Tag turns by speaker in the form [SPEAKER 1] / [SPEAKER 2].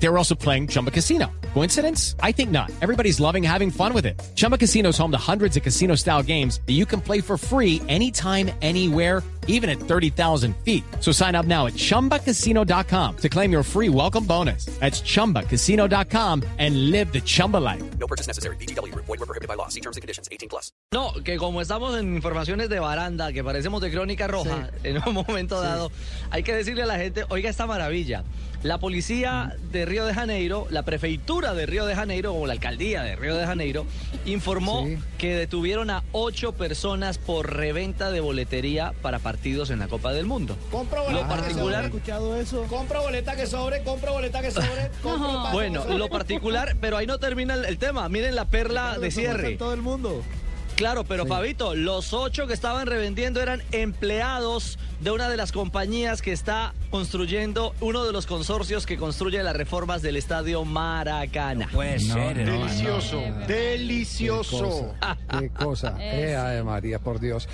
[SPEAKER 1] They were also playing Chumba Casino. Coincidence? I think not. Everybody's loving having fun with it. Chumba Casino is home to hundreds of casino style games that you can play for free anytime, anywhere, even at 30,000 feet. So sign up now at chumbacasino.com to claim your free welcome bonus. That's chumbacasino.com and live the Chumba life.
[SPEAKER 2] No purchase necessary. BGW. Void were prohibited by law. See terms and conditions. 18 plus.
[SPEAKER 3] No, que como estamos en informaciones de baranda, que parecemos de crónica roja, en un momento dado, hay que decirle a la gente, oiga esta maravilla. La policía de Río de Janeiro, la prefeitura de Río de Janeiro, o la alcaldía de Río de Janeiro, informó que detuvieron a ocho personas por reventa de boletería para partidos en la Copa del Mundo.
[SPEAKER 4] Compra boleta
[SPEAKER 3] Lo
[SPEAKER 4] que sobre. escuchado eso? Compra boleta que sobre, compra boleta que sobre.
[SPEAKER 3] bueno,
[SPEAKER 4] que sobre.
[SPEAKER 3] lo particular, pero ahí no termina el, el tema. Miren la perla de cierre.
[SPEAKER 4] todo el mundo.
[SPEAKER 3] Claro, pero Fabito, los ocho que estaban revendiendo eran empleados de una de las compañías que está construyendo uno de los consorcios que construye las reformas del estadio Maracana.
[SPEAKER 5] Delicioso, delicioso.
[SPEAKER 6] Qué cosa, qué Ave María, por Dios.